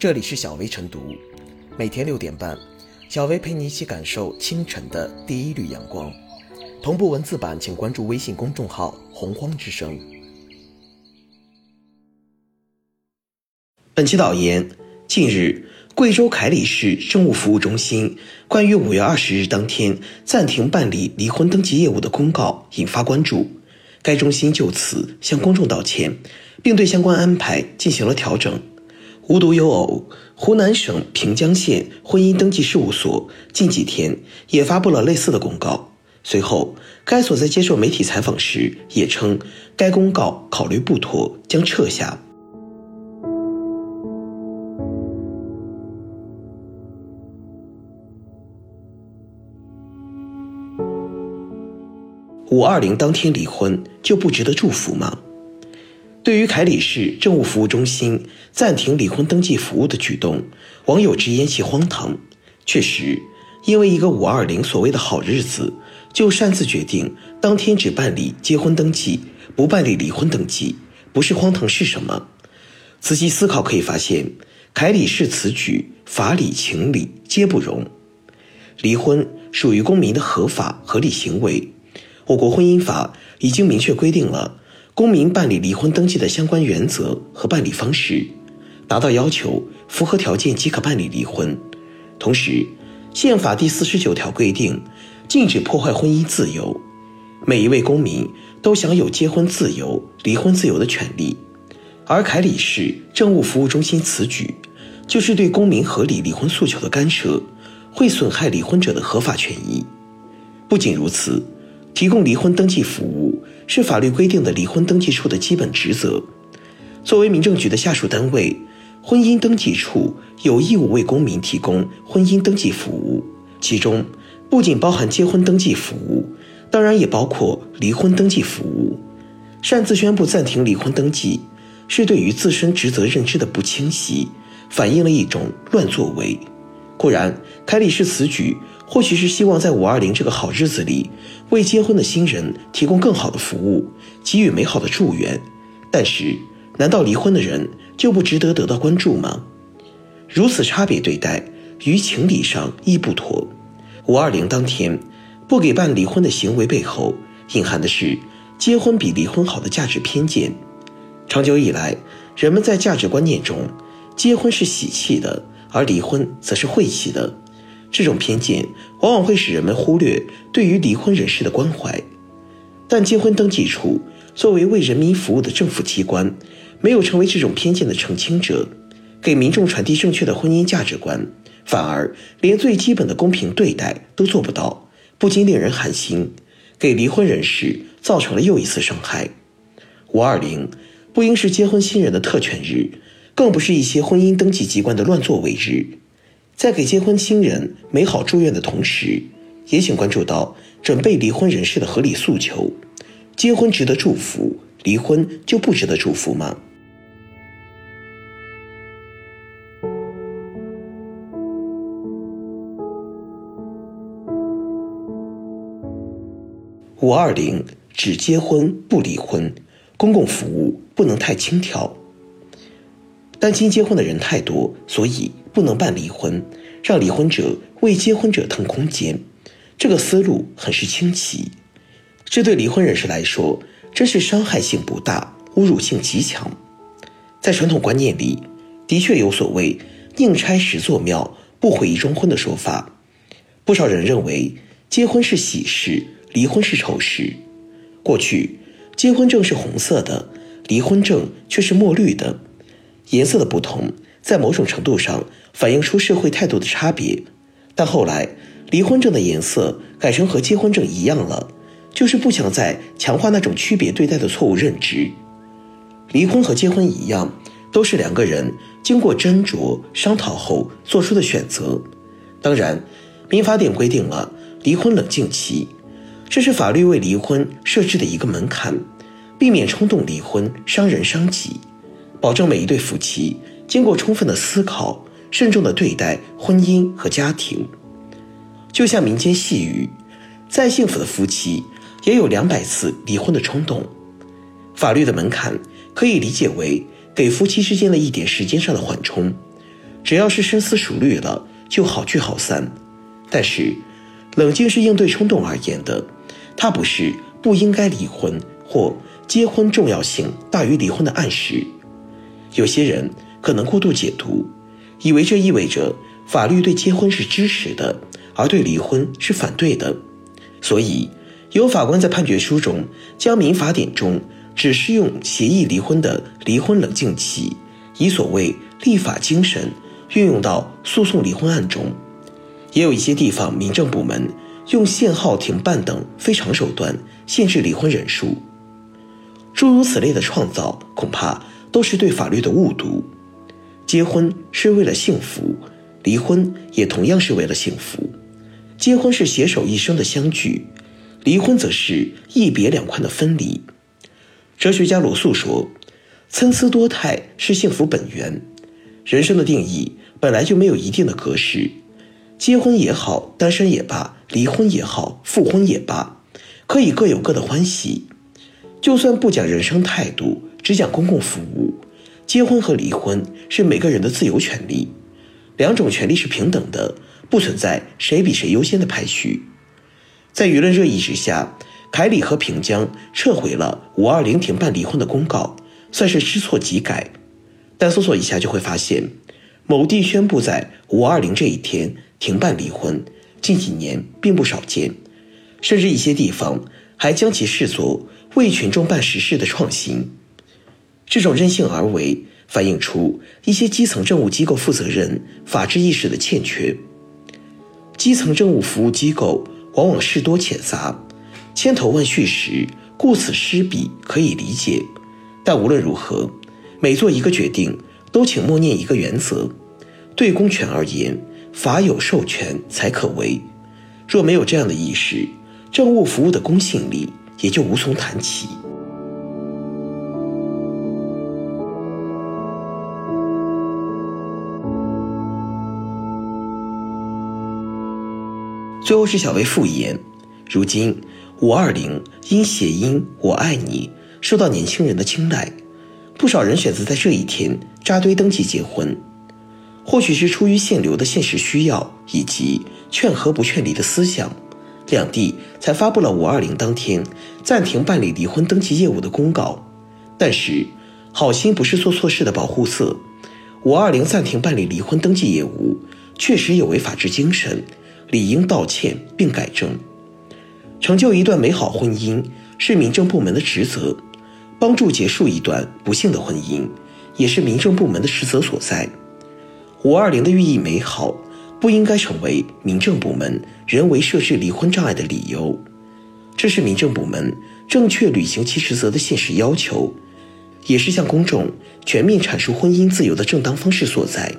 这里是小薇晨读，每天六点半，小薇陪你一起感受清晨的第一缕阳光。同步文字版，请关注微信公众号“洪荒之声”。本期导言：近日，贵州凯里市政务服务中心关于五月二十日当天暂停办理离婚登记业务的公告引发关注。该中心就此向公众道歉，并对相关安排进行了调整。无独有偶，湖南省平江县婚姻登记事务所近几天也发布了类似的公告。随后，该所在接受媒体采访时也称，该公告考虑不妥，将撤下。五二零当天离婚就不值得祝福吗？对于凯里市政务服务中心暂停离婚登记服务的举动，网友直言其荒唐。确实，因为一个五二零所谓的好日子，就擅自决定当天只办理结婚登记，不办理离婚登记，不是荒唐是什么？仔细思考可以发现，凯里市此举法理情理皆不容。离婚属于公民的合法合理行为，我国婚姻法已经明确规定了。公民办理离婚登记的相关原则和办理方式，达到要求、符合条件即可办理离婚。同时，宪法第四十九条规定，禁止破坏婚姻自由，每一位公民都享有结婚自由、离婚自由的权利。而凯里市政务服务中心此举，就是对公民合理离婚诉求的干涉，会损害离婚者的合法权益。不仅如此。提供离婚登记服务是法律规定的离婚登记处的基本职责。作为民政局的下属单位，婚姻登记处有义务为公民提供婚姻登记服务，其中不仅包含结婚登记服务，当然也包括离婚登记服务。擅自宣布暂停离婚登记，是对于自身职责认知的不清晰，反映了一种乱作为。固然，凯里市此举。或许是希望在五二零这个好日子里，为结婚的新人提供更好的服务，给予美好的祝愿。但是，难道离婚的人就不值得得到关注吗？如此差别对待，于情理上亦不妥。五二零当天不给办离婚的行为背后，隐含的是结婚比离婚好的价值偏见。长久以来，人们在价值观念中，结婚是喜气的，而离婚则是晦气的。这种偏见往往会使人们忽略对于离婚人士的关怀，但结婚登记处作为为人民服务的政府机关，没有成为这种偏见的澄清者，给民众传递正确的婚姻价值观，反而连最基本的公平对待都做不到，不禁令人寒心，给离婚人士造成了又一次伤害。五二零不应是结婚新人的特权日，更不是一些婚姻登记机关的乱作为日。在给结婚新人美好祝愿的同时，也请关注到准备离婚人士的合理诉求。结婚值得祝福，离婚就不值得祝福吗？五二零只结婚不离婚，公共服务不能太轻佻。担心结婚的人太多，所以不能办离婚，让离婚者为结婚者腾空间。这个思路很是清奇，这对离婚人士来说真是伤害性不大，侮辱性极强。在传统观念里，的确有所谓“宁拆十座庙，不毁一桩婚”的说法。不少人认为结婚是喜事，离婚是丑事。过去，结婚证是红色的，离婚证却是墨绿的。颜色的不同，在某种程度上反映出社会态度的差别。但后来，离婚证的颜色改成和结婚证一样了，就是不想再强化那种区别对待的错误认知。离婚和结婚一样，都是两个人经过斟酌商讨后做出的选择。当然，民法典规定了离婚冷静期，这是法律为离婚设置的一个门槛，避免冲动离婚伤人伤己。保证每一对夫妻经过充分的思考，慎重的对待婚姻和家庭。就像民间戏语，再幸福的夫妻也有两百次离婚的冲动。法律的门槛可以理解为给夫妻之间的一点时间上的缓冲。只要是深思熟虑了，就好聚好散。但是，冷静是应对冲动而言的，它不是不应该离婚或结婚重要性大于离婚的暗示。有些人可能过度解读，以为这意味着法律对结婚是支持的，而对离婚是反对的。所以，有法官在判决书中将民法典中只适用协议离婚的离婚冷静期，以所谓立法精神运用到诉讼离婚案中。也有一些地方民政部门用限号停办等非常手段限制离婚人数。诸如此类的创造，恐怕都是对法律的误读。结婚是为了幸福，离婚也同样是为了幸福。结婚是携手一生的相聚，离婚则是一别两宽的分离。哲学家罗素说：“参差多态是幸福本源。”人生的定义本来就没有一定的格式，结婚也好，单身也罢，离婚也好，复婚也罢，可以各有各的欢喜。就算不讲人生态度，只讲公共服务，结婚和离婚是每个人的自由权利，两种权利是平等的。不存在谁比谁优先的排序，在舆论热议之下，凯里和平江撤回了五二零停办离婚的公告，算是知错即改。但搜索一下就会发现，某地宣布在五二零这一天停办离婚，近几年并不少见，甚至一些地方还将其视作为群众办实事的创新。这种任性而为，反映出一些基层政务机构负责人法治意识的欠缺。基层政务服务机构往往事多且杂，千头万绪时，顾此失彼可以理解。但无论如何，每做一个决定，都请默念一个原则：对公权而言，法有授权才可为。若没有这样的意识，政务服务的公信力也就无从谈起。最后是小薇复言，如今五二零因谐音“我爱你”受到年轻人的青睐，不少人选择在这一天扎堆登记结婚。或许是出于限流的现实需要，以及劝和不劝离的思想，两地才发布了五二零当天暂停办理离婚登记业务的公告。但是，好心不是做错事的保护色，五二零暂停办理离婚登记业务，确实有违法治精神。理应道歉并改正，成就一段美好婚姻是民政部门的职责，帮助结束一段不幸的婚姻也是民政部门的职责所在。五二零的寓意美好，不应该成为民政部门人为设置离婚障碍的理由。这是民政部门正确履行其职责的现实要求，也是向公众全面阐述婚姻自由的正当方式所在。